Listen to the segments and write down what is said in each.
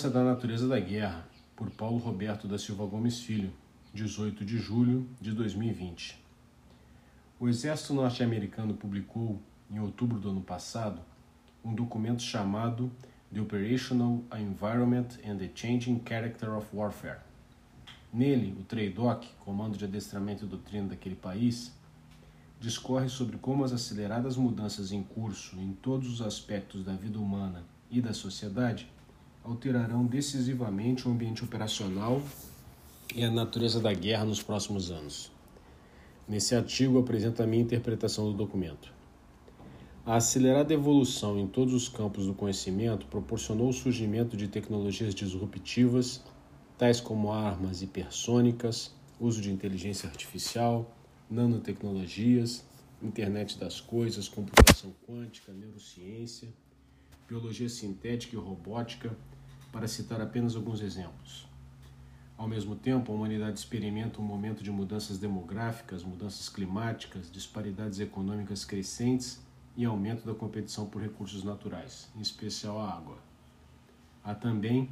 Segurança da Natureza da Guerra, por Paulo Roberto da Silva Gomes Filho, 18 de julho de 2020. O Exército Norte-Americano publicou, em outubro do ano passado, um documento chamado The Operational Environment and the Changing Character of Warfare. Nele, o TRADOC, Comando de Adestramento e Doutrina daquele país, discorre sobre como as aceleradas mudanças em curso em todos os aspectos da vida humana e da sociedade alterarão decisivamente o ambiente operacional e a natureza da guerra nos próximos anos. Nesse artigo apresento a minha interpretação do documento. A acelerada evolução em todos os campos do conhecimento proporcionou o surgimento de tecnologias disruptivas, tais como armas hipersônicas, uso de inteligência artificial, nanotecnologias, internet das coisas, computação quântica, neurociência, biologia sintética e robótica, para citar apenas alguns exemplos. Ao mesmo tempo, a humanidade experimenta um momento de mudanças demográficas, mudanças climáticas, disparidades econômicas crescentes e aumento da competição por recursos naturais, em especial a água. Há também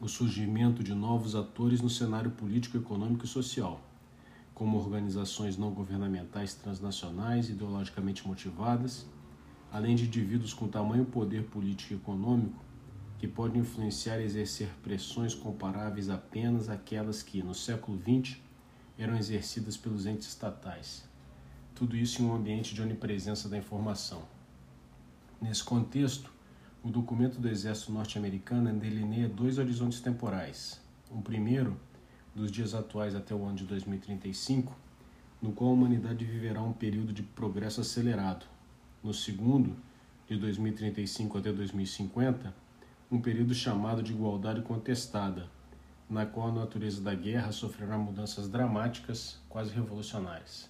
o surgimento de novos atores no cenário político, econômico e social, como organizações não governamentais transnacionais ideologicamente motivadas além de indivíduos com tamanho poder político e econômico que podem influenciar e exercer pressões comparáveis apenas àquelas que, no século XX, eram exercidas pelos entes estatais. Tudo isso em um ambiente de onipresença da informação. Nesse contexto, o documento do Exército Norte-Americano delineia dois horizontes temporais. Um primeiro, dos dias atuais até o ano de 2035, no qual a humanidade viverá um período de progresso acelerado, no segundo, de 2035 até 2050, um período chamado de igualdade contestada, na qual a natureza da guerra sofrerá mudanças dramáticas, quase revolucionárias.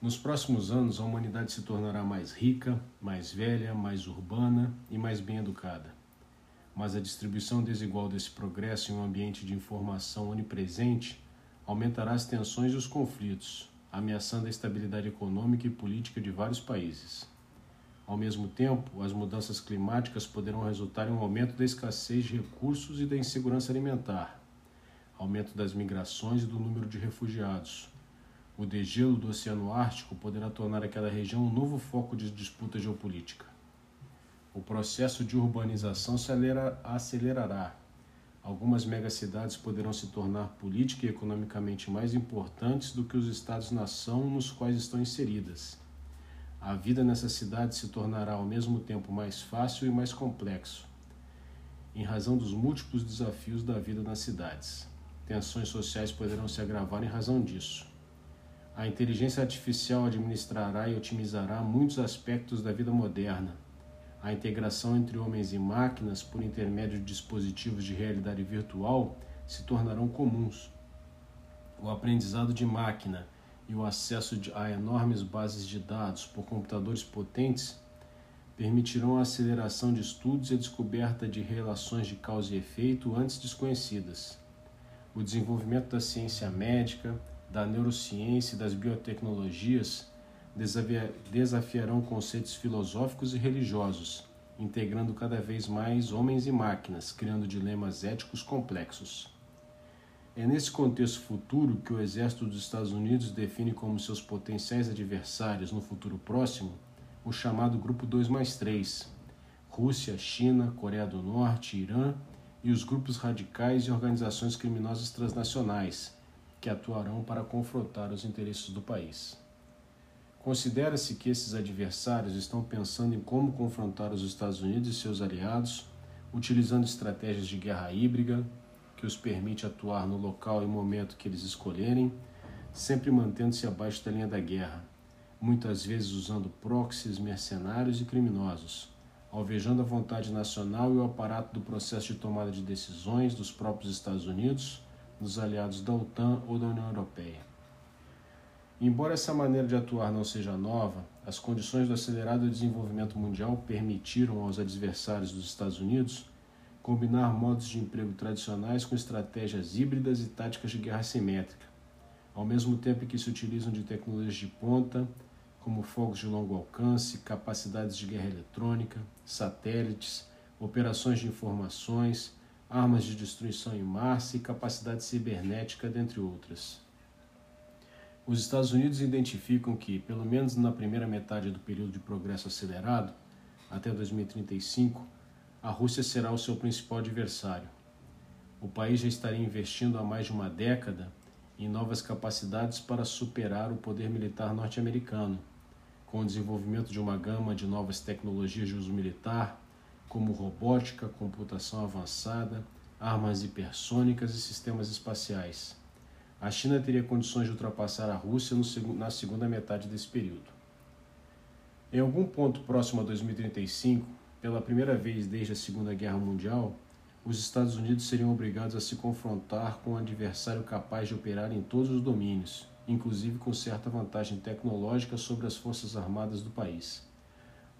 Nos próximos anos, a humanidade se tornará mais rica, mais velha, mais urbana e mais bem educada. Mas a distribuição desigual desse progresso em um ambiente de informação onipresente aumentará as tensões e os conflitos, ameaçando a estabilidade econômica e política de vários países. Ao mesmo tempo, as mudanças climáticas poderão resultar em um aumento da escassez de recursos e da insegurança alimentar, aumento das migrações e do número de refugiados. O degelo do Oceano Ártico poderá tornar aquela região um novo foco de disputa geopolítica. O processo de urbanização se acelerará, algumas megacidades poderão se tornar política e economicamente mais importantes do que os estados-nação nos quais estão inseridas. A vida nessas cidades se tornará ao mesmo tempo mais fácil e mais complexo, em razão dos múltiplos desafios da vida nas cidades. Tensões sociais poderão se agravar em razão disso. A inteligência artificial administrará e otimizará muitos aspectos da vida moderna a integração entre homens e máquinas por intermédio de dispositivos de realidade virtual se tornarão comuns. O aprendizado de máquina e o acesso a enormes bases de dados por computadores potentes permitirão a aceleração de estudos e a descoberta de relações de causa e efeito antes desconhecidas. O desenvolvimento da ciência médica, da neurociência e das biotecnologias desafiarão conceitos filosóficos e religiosos, integrando cada vez mais homens e máquinas, criando dilemas éticos complexos. É nesse contexto futuro que o exército dos Estados Unidos define como seus potenciais adversários no futuro próximo o chamado Grupo 2 mais 3, Rússia, China, Coreia do Norte, Irã e os grupos radicais e organizações criminosas transnacionais, que atuarão para confrontar os interesses do país. Considera-se que esses adversários estão pensando em como confrontar os Estados Unidos e seus aliados, utilizando estratégias de guerra híbrida, que os permite atuar no local e momento que eles escolherem, sempre mantendo-se abaixo da linha da guerra, muitas vezes usando proxies, mercenários e criminosos, alvejando a vontade nacional e o aparato do processo de tomada de decisões dos próprios Estados Unidos, dos aliados da OTAN ou da União Europeia. Embora essa maneira de atuar não seja nova, as condições do acelerado desenvolvimento mundial permitiram aos adversários dos Estados Unidos combinar modos de emprego tradicionais com estratégias híbridas e táticas de guerra simétrica, ao mesmo tempo que se utilizam de tecnologias de ponta, como fogos de longo alcance, capacidades de guerra eletrônica, satélites, operações de informações, armas de destruição em massa e capacidade cibernética, dentre outras. Os Estados Unidos identificam que, pelo menos na primeira metade do período de progresso acelerado, até 2035, a Rússia será o seu principal adversário. O país já estaria investindo há mais de uma década em novas capacidades para superar o poder militar norte-americano, com o desenvolvimento de uma gama de novas tecnologias de uso militar, como robótica, computação avançada, armas hipersônicas e sistemas espaciais a China teria condições de ultrapassar a Rússia no, na segunda metade desse período. Em algum ponto próximo a 2035, pela primeira vez desde a Segunda Guerra Mundial, os Estados Unidos seriam obrigados a se confrontar com um adversário capaz de operar em todos os domínios, inclusive com certa vantagem tecnológica sobre as forças armadas do país.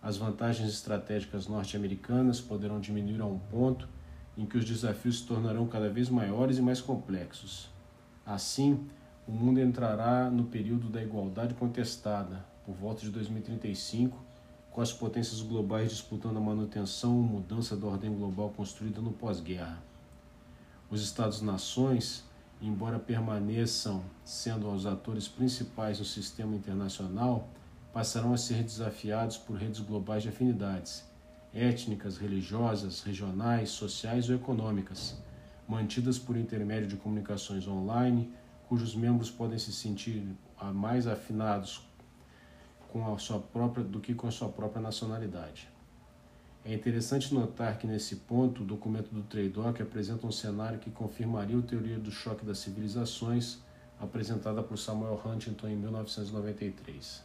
As vantagens estratégicas norte-americanas poderão diminuir a um ponto em que os desafios se tornarão cada vez maiores e mais complexos, Assim, o mundo entrará no período da igualdade contestada, por volta de 2035, com as potências globais disputando a manutenção ou mudança da ordem global construída no pós-guerra. Os Estados-nações, embora permaneçam sendo os atores principais no sistema internacional, passarão a ser desafiados por redes globais de afinidades, étnicas, religiosas, regionais, sociais ou econômicas mantidas por intermédio de comunicações online, cujos membros podem se sentir mais afinados com a sua própria do que com a sua própria nacionalidade. É interessante notar que nesse ponto o documento do Trade-off apresenta um cenário que confirmaria a teoria do choque das civilizações apresentada por Samuel Huntington em 1993.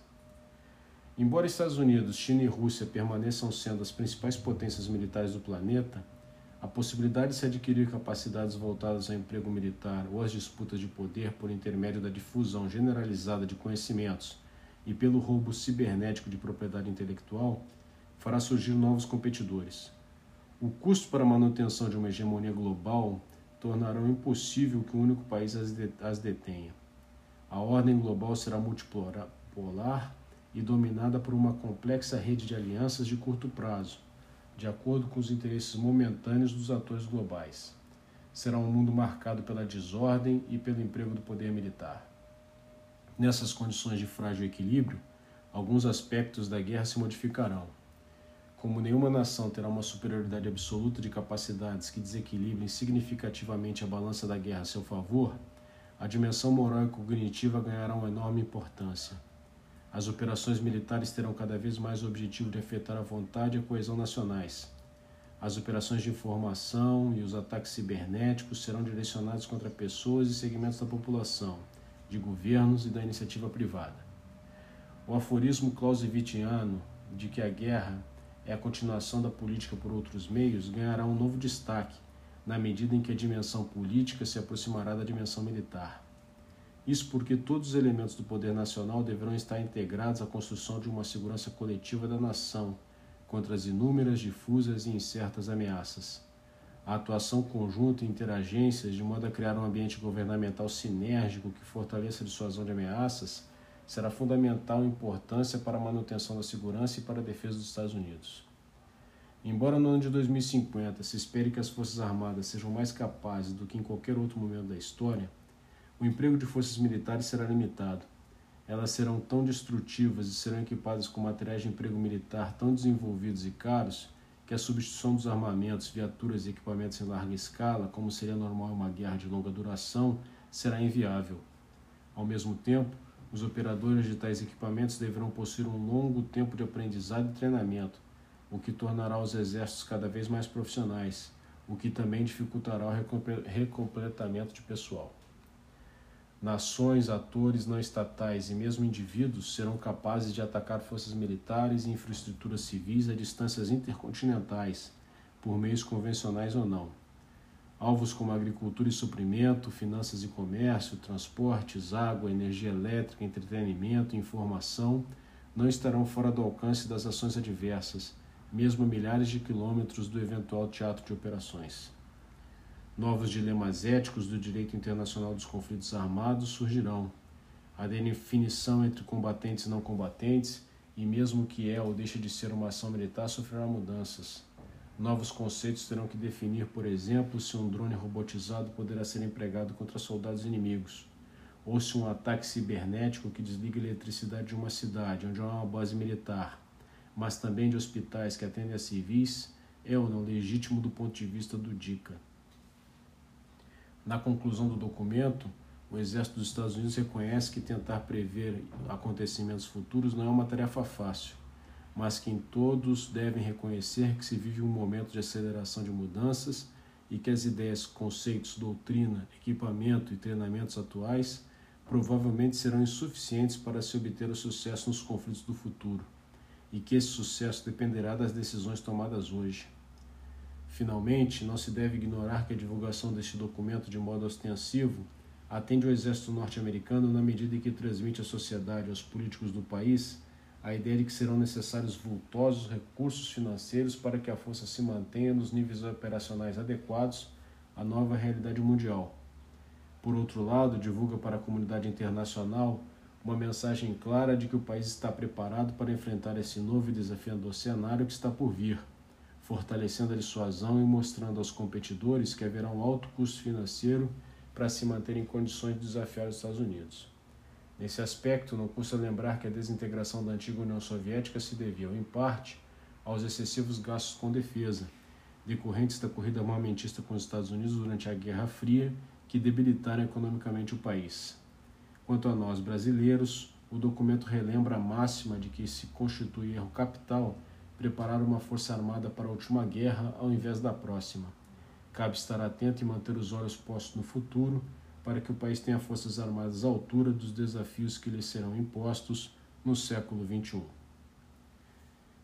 Embora Estados Unidos, China e Rússia permaneçam sendo as principais potências militares do planeta, a possibilidade de se adquirir capacidades voltadas ao emprego militar ou às disputas de poder por intermédio da difusão generalizada de conhecimentos e pelo roubo cibernético de propriedade intelectual fará surgir novos competidores. O custo para a manutenção de uma hegemonia global tornará impossível que um único país as detenha. A ordem global será multipolar e dominada por uma complexa rede de alianças de curto prazo, de acordo com os interesses momentâneos dos atores globais. Será um mundo marcado pela desordem e pelo emprego do poder militar. Nessas condições de frágil equilíbrio, alguns aspectos da guerra se modificarão. Como nenhuma nação terá uma superioridade absoluta de capacidades que desequilibrem significativamente a balança da guerra a seu favor, a dimensão moral e cognitiva ganhará uma enorme importância. As operações militares terão cada vez mais o objetivo de afetar a vontade e a coesão nacionais. As operações de informação e os ataques cibernéticos serão direcionados contra pessoas e segmentos da população, de governos e da iniciativa privada. O aforismo clausewittiano de que a guerra é a continuação da política por outros meios ganhará um novo destaque na medida em que a dimensão política se aproximará da dimensão militar. Isso porque todos os elementos do poder nacional deverão estar integrados à construção de uma segurança coletiva da nação contra as inúmeras, difusas e incertas ameaças. A atuação conjunta e interagências, de modo a criar um ambiente governamental sinérgico que fortaleça a dissuasão de ameaças, será fundamental importância para a manutenção da segurança e para a defesa dos Estados Unidos. Embora no ano de 2050 se espere que as Forças Armadas sejam mais capazes do que em qualquer outro momento da história, o emprego de forças militares será limitado. Elas serão tão destrutivas e serão equipadas com materiais de emprego militar tão desenvolvidos e caros que a substituição dos armamentos, viaturas e equipamentos em larga escala, como seria normal em uma guerra de longa duração, será inviável. Ao mesmo tempo, os operadores de tais equipamentos deverão possuir um longo tempo de aprendizado e treinamento, o que tornará os exércitos cada vez mais profissionais, o que também dificultará o recompletamento de pessoal. Nações, atores não estatais e mesmo indivíduos serão capazes de atacar forças militares e infraestruturas civis a distâncias intercontinentais, por meios convencionais ou não. Alvos como agricultura e suprimento, finanças e comércio, transportes, água, energia elétrica, entretenimento e informação não estarão fora do alcance das ações adversas, mesmo a milhares de quilômetros do eventual teatro de operações. Novos dilemas éticos do direito internacional dos conflitos armados surgirão. A definição entre combatentes e não combatentes, e mesmo que é ou deixe de ser uma ação militar, sofrerá mudanças. Novos conceitos terão que definir, por exemplo, se um drone robotizado poderá ser empregado contra soldados inimigos, ou se um ataque cibernético que desliga a eletricidade de uma cidade onde há uma base militar, mas também de hospitais que atendem a civis, é ou não legítimo do ponto de vista do DICA. Na conclusão do documento, o Exército dos Estados Unidos reconhece que tentar prever acontecimentos futuros não é uma tarefa fácil, mas que todos devem reconhecer que se vive um momento de aceleração de mudanças e que as ideias, conceitos, doutrina, equipamento e treinamentos atuais provavelmente serão insuficientes para se obter o sucesso nos conflitos do futuro, e que esse sucesso dependerá das decisões tomadas hoje. Finalmente, não se deve ignorar que a divulgação deste documento de modo ostensivo atende ao exército norte-americano na medida em que transmite à sociedade e aos políticos do país a ideia de que serão necessários vultosos recursos financeiros para que a força se mantenha nos níveis operacionais adequados à nova realidade mundial. Por outro lado, divulga para a comunidade internacional uma mensagem clara de que o país está preparado para enfrentar esse novo e desafiador cenário que está por vir fortalecendo a dissuasão e mostrando aos competidores que haverá um alto custo financeiro para se manter em condições de desafiar os Estados Unidos. Nesse aspecto, não custa lembrar que a desintegração da antiga União Soviética se devia, em parte, aos excessivos gastos com defesa, decorrentes da corrida armamentista com os Estados Unidos durante a Guerra Fria, que debilitaram economicamente o país. Quanto a nós brasileiros, o documento relembra a máxima de que se constitui erro capital preparar uma força armada para a última guerra ao invés da próxima. Cabe estar atento e manter os olhos postos no futuro para que o país tenha forças armadas à altura dos desafios que lhe serão impostos no século XXI.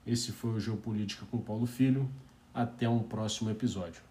Esse foi o Geopolítica com Paulo Filho. Até um próximo episódio.